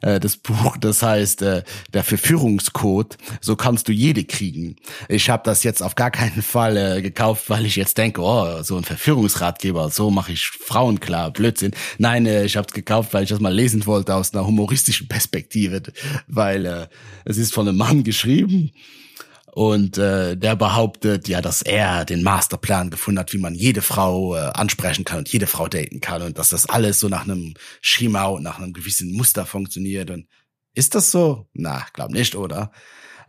Speaker 1: Äh, das Buch, das heißt äh, der Verführungscode, so kannst du jede kriegen. Ich habe das jetzt auf gar keinen Fall äh, gekauft, weil ich jetzt denke, oh, so ein Verführungsratgeber, so mache ich Frauen klar, Blödsinn. Nein, ich habe es gekauft, weil ich das mal lesen wollte aus einer humoristischen Perspektive, weil es ist von einem Mann geschrieben und äh, der behauptet ja, dass er den Masterplan gefunden hat, wie man jede Frau äh, ansprechen kann und jede Frau daten kann und dass das alles so nach einem Schema und nach einem gewissen Muster funktioniert. Und ist das so? Na, glaub nicht, oder?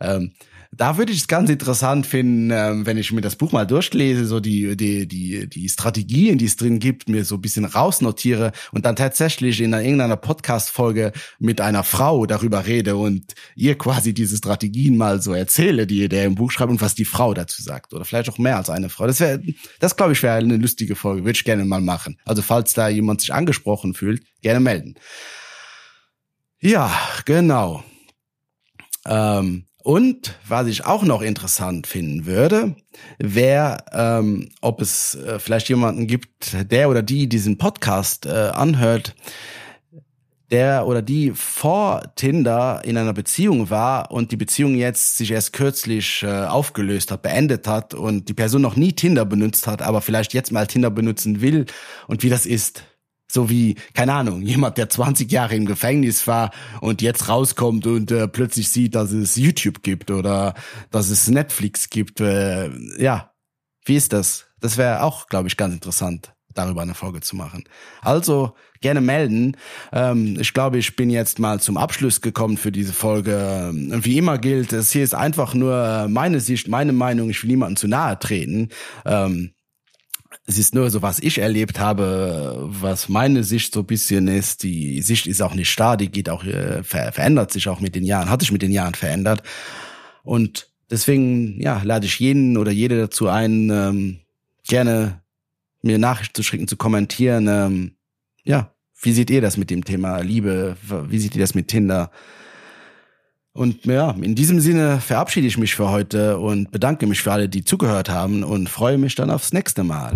Speaker 1: Ähm, da würde ich es ganz interessant finden, ähm, wenn ich mir das Buch mal durchlese, so die, die, die, die Strategien, die es drin gibt, mir so ein bisschen rausnotiere und dann tatsächlich in irgendeiner Podcast-Folge mit einer Frau darüber rede und ihr quasi diese Strategien mal so erzähle, die der im Buch schreibt und was die Frau dazu sagt. Oder vielleicht auch mehr als eine Frau. Das wäre, das glaube ich, wäre eine lustige Folge. Würde ich gerne mal machen. Also falls da jemand sich angesprochen fühlt, gerne melden. Ja, genau. Ähm, und was ich auch noch interessant finden würde, wäre, ähm, ob es äh, vielleicht jemanden gibt, der oder die diesen Podcast äh, anhört, der oder die vor Tinder in einer Beziehung war und die Beziehung jetzt sich erst kürzlich äh, aufgelöst hat, beendet hat und die Person noch nie Tinder benutzt hat, aber vielleicht jetzt mal Tinder benutzen will und wie das ist. So wie, keine Ahnung, jemand, der 20 Jahre im Gefängnis war und jetzt rauskommt und äh, plötzlich sieht, dass es YouTube gibt oder dass es Netflix gibt. Äh, ja, wie ist das? Das wäre auch, glaube ich, ganz interessant darüber eine Folge zu machen. Also gerne melden. Ähm, ich glaube, ich bin jetzt mal zum Abschluss gekommen für diese Folge. Und wie immer gilt, es hier ist einfach nur meine Sicht, meine Meinung. Ich will niemandem zu nahe treten. Ähm, es ist nur so, was ich erlebt habe, was meine Sicht so bisschen ist. Die Sicht ist auch nicht starr, die geht auch, äh, ver verändert sich auch mit den Jahren, hat sich mit den Jahren verändert. Und deswegen, ja, lade ich jeden oder jede dazu ein, ähm, gerne mir Nachrichten zu schicken, zu kommentieren. Ähm, ja, wie seht ihr das mit dem Thema Liebe? Wie seht ihr das mit Tinder? Und ja, in diesem Sinne verabschiede ich mich für heute und bedanke mich für alle, die zugehört haben und freue mich dann aufs nächste Mal.